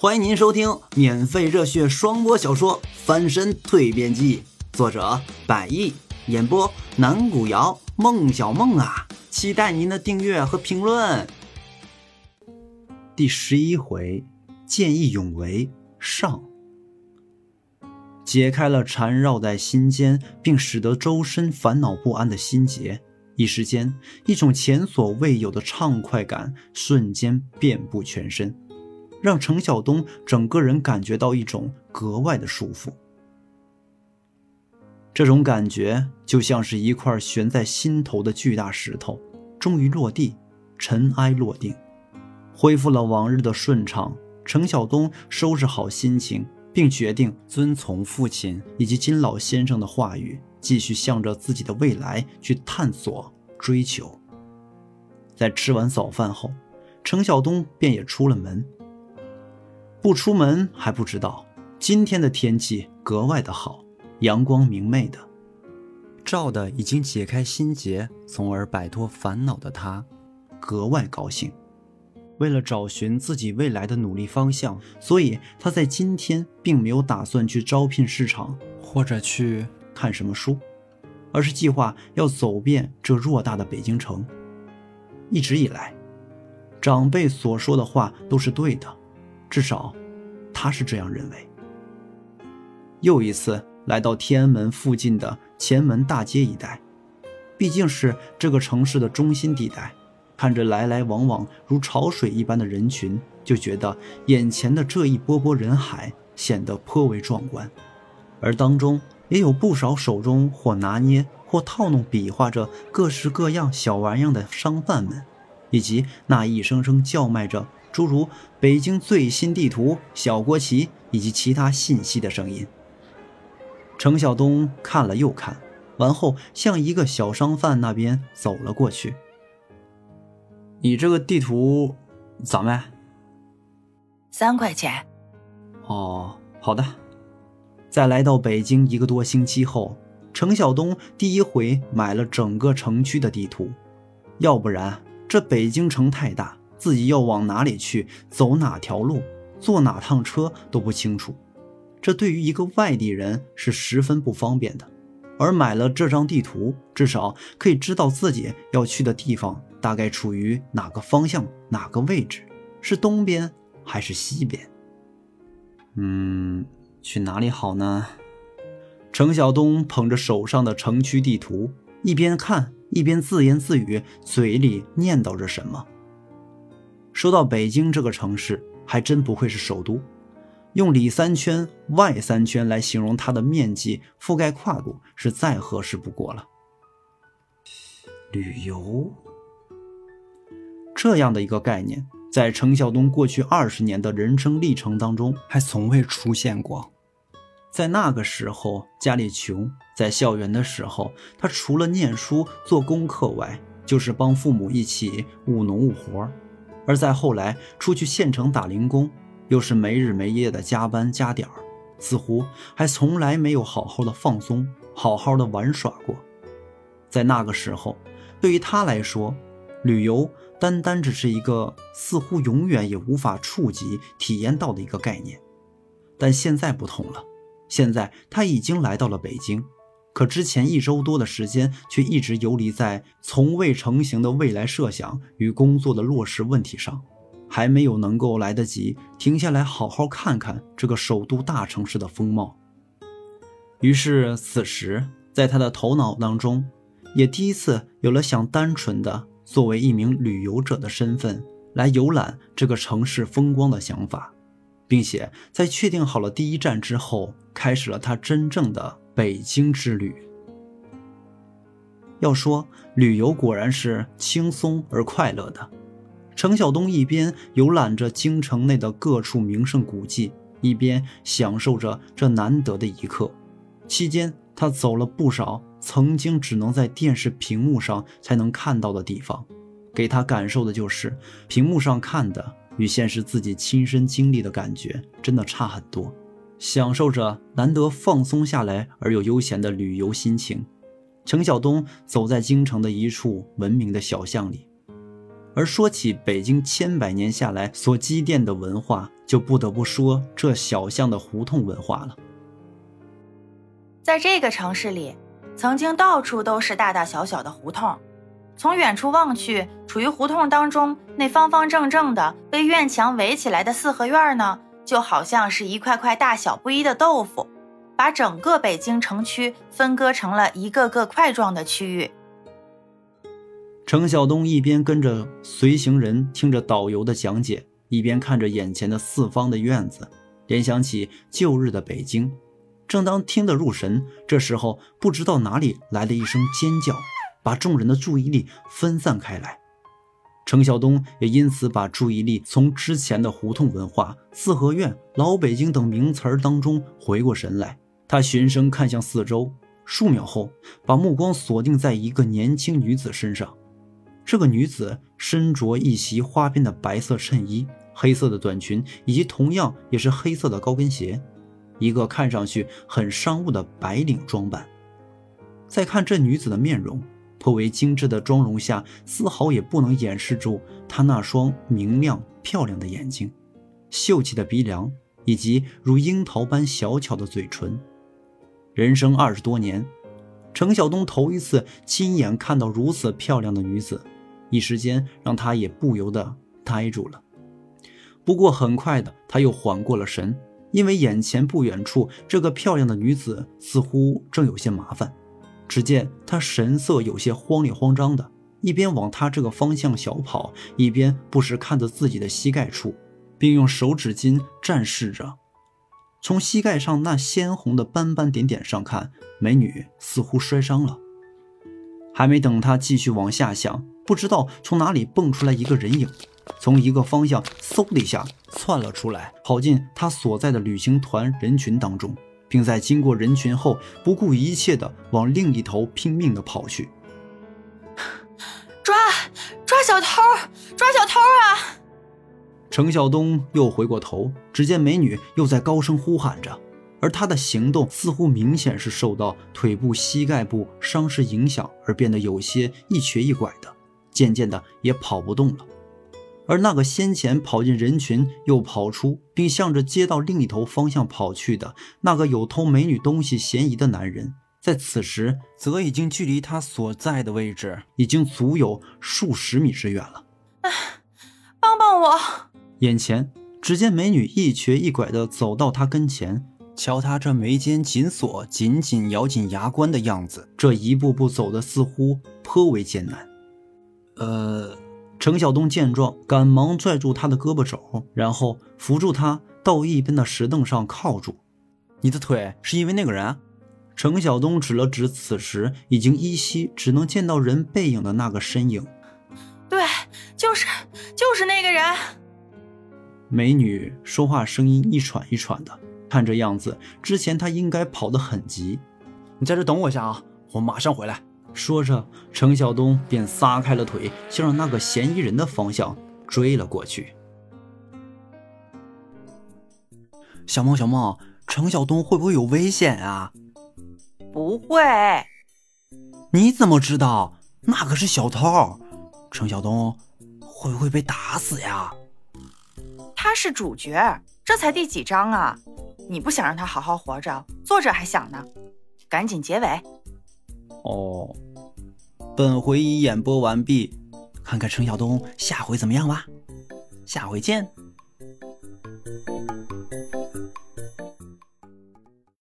欢迎您收听免费热血双播小说《翻身蜕变记》，作者百亿，演播南古瑶、孟小梦啊，期待您的订阅和评论。第十一回，见义勇为上，解开了缠绕在心间并使得周身烦恼不安的心结，一时间，一种前所未有的畅快感瞬间遍布全身。让程晓东整个人感觉到一种格外的舒服。这种感觉就像是一块悬在心头的巨大石头，终于落地，尘埃落定，恢复了往日的顺畅。程晓东收拾好心情，并决定遵从父亲以及金老先生的话语，继续向着自己的未来去探索、追求。在吃完早饭后，程晓东便也出了门。不出门还不知道，今天的天气格外的好，阳光明媚的，照的已经解开心结，从而摆脱烦恼的他，格外高兴。为了找寻自己未来的努力方向，所以他在今天并没有打算去招聘市场或者去看什么书，而是计划要走遍这偌大的北京城。一直以来，长辈所说的话都是对的。至少，他是这样认为。又一次来到天安门附近的前门大街一带，毕竟是这个城市的中心地带，看着来来往往如潮水一般的人群，就觉得眼前的这一波波人海显得颇为壮观。而当中也有不少手中或拿捏或套弄比划着各式各样小玩意的商贩们，以及那一声声叫卖着。诸如北京最新地图、小国旗以及其他信息的声音。程晓东看了又看，完后向一个小商贩那边走了过去。你这个地图咋卖？三块钱。哦，好的。在来到北京一个多星期后，程晓东第一回买了整个城区的地图，要不然这北京城太大。自己要往哪里去，走哪条路，坐哪趟车都不清楚，这对于一个外地人是十分不方便的。而买了这张地图，至少可以知道自己要去的地方大概处于哪个方向、哪个位置，是东边还是西边。嗯，去哪里好呢？程晓东捧着手上的城区地图，一边看一边自言自语，嘴里念叨着什么。说到北京这个城市，还真不愧是首都，用里三圈外三圈来形容它的面积覆盖跨度是再合适不过了。旅游这样的一个概念，在程晓东过去二十年的人生历程当中还从未出现过。在那个时候家里穷，在校园的时候，他除了念书做功课外，就是帮父母一起务农务活而在后来出去县城打零工，又是没日没夜的加班加点儿，似乎还从来没有好好的放松、好好的玩耍过。在那个时候，对于他来说，旅游单单只是一个似乎永远也无法触及、体验到的一个概念。但现在不同了，现在他已经来到了北京。可之前一周多的时间，却一直游离在从未成型的未来设想与工作的落实问题上，还没有能够来得及停下来好好看看这个首都大城市的风貌。于是，此时在他的头脑当中，也第一次有了想单纯的作为一名旅游者的身份来游览这个城市风光的想法，并且在确定好了第一站之后，开始了他真正的。北京之旅，要说旅游果然是轻松而快乐的。程晓东一边游览着京城内的各处名胜古迹，一边享受着这难得的一刻。期间，他走了不少曾经只能在电视屏幕上才能看到的地方，给他感受的就是屏幕上看的与现实自己亲身经历的感觉真的差很多。享受着难得放松下来而又悠闲的旅游心情，程晓东走在京城的一处文明的小巷里，而说起北京千百年下来所积淀的文化，就不得不说这小巷的胡同文化了。在这个城市里，曾经到处都是大大小小的胡同。从远处望去，处于胡同当中那方方正正的被院墙围起来的四合院呢，就好像是一块块大小不一的豆腐，把整个北京城区分割成了一个个块状的区域。程晓东一边跟着随行人听着导游的讲解，一边看着眼前的四方的院子，联想起旧日的北京。正当听得入神，这时候不知道哪里来了一声尖叫。把众人的注意力分散开来，程晓东也因此把注意力从之前的胡同文化、四合院、老北京等名词儿当中回过神来。他循声看向四周，数秒后，把目光锁定在一个年轻女子身上。这个女子身着一袭花边的白色衬衣、黑色的短裙，以及同样也是黑色的高跟鞋，一个看上去很商务的白领装扮。再看这女子的面容。颇为精致的妆容下，丝毫也不能掩饰住她那双明亮漂亮的眼睛、秀气的鼻梁以及如樱桃般小巧的嘴唇。人生二十多年，程晓东头一次亲眼看到如此漂亮的女子，一时间让他也不由得呆住了。不过很快的，他又缓过了神，因为眼前不远处这个漂亮的女子似乎正有些麻烦。只见他神色有些慌里慌张的，一边往他这个方向小跑，一边不时看着自己的膝盖处，并用手指巾展示着。从膝盖上那鲜红的斑斑点点上看，美女似乎摔伤了。还没等他继续往下想，不知道从哪里蹦出来一个人影，从一个方向嗖的一下窜了出来，跑进他所在的旅行团人群当中。并在经过人群后，不顾一切的往另一头拼命的跑去。抓抓小偷！抓小偷啊！程晓东又回过头，只见美女又在高声呼喊着，而她的行动似乎明显是受到腿部、膝盖部伤势影响而变得有些一瘸一拐的，渐渐的也跑不动了。而那个先前跑进人群又跑出，并向着街道另一头方向跑去的那个有偷美女东西嫌疑的男人，在此时则已经距离他所在的位置已经足有数十米之远了。帮帮我！眼前只见美女一瘸一拐地走到他跟前，瞧他这眉间紧锁、紧紧咬紧牙关的样子，这一步步走的似乎颇为艰难。呃。程晓东见状，赶忙拽住他的胳膊肘，然后扶住他到一边的石凳上靠住。你的腿是因为那个人？程晓东指了指此时已经依稀只能见到人背影的那个身影。对，就是就是那个人。美女说话声音一喘一喘的，看这样子，之前她应该跑得很急。你在这等我一下啊，我马上回来。说着，程晓东便撒开了腿，向着那个嫌疑人的方向追了过去。小梦，小梦，程晓东会不会有危险啊？不会。你怎么知道？那可是小偷。程晓东会不会被打死呀？他是主角，这才第几章啊？你不想让他好好活着，作者还想呢。赶紧结尾。哦，本回已演播完毕，看看程晓东下回怎么样吧，下回见。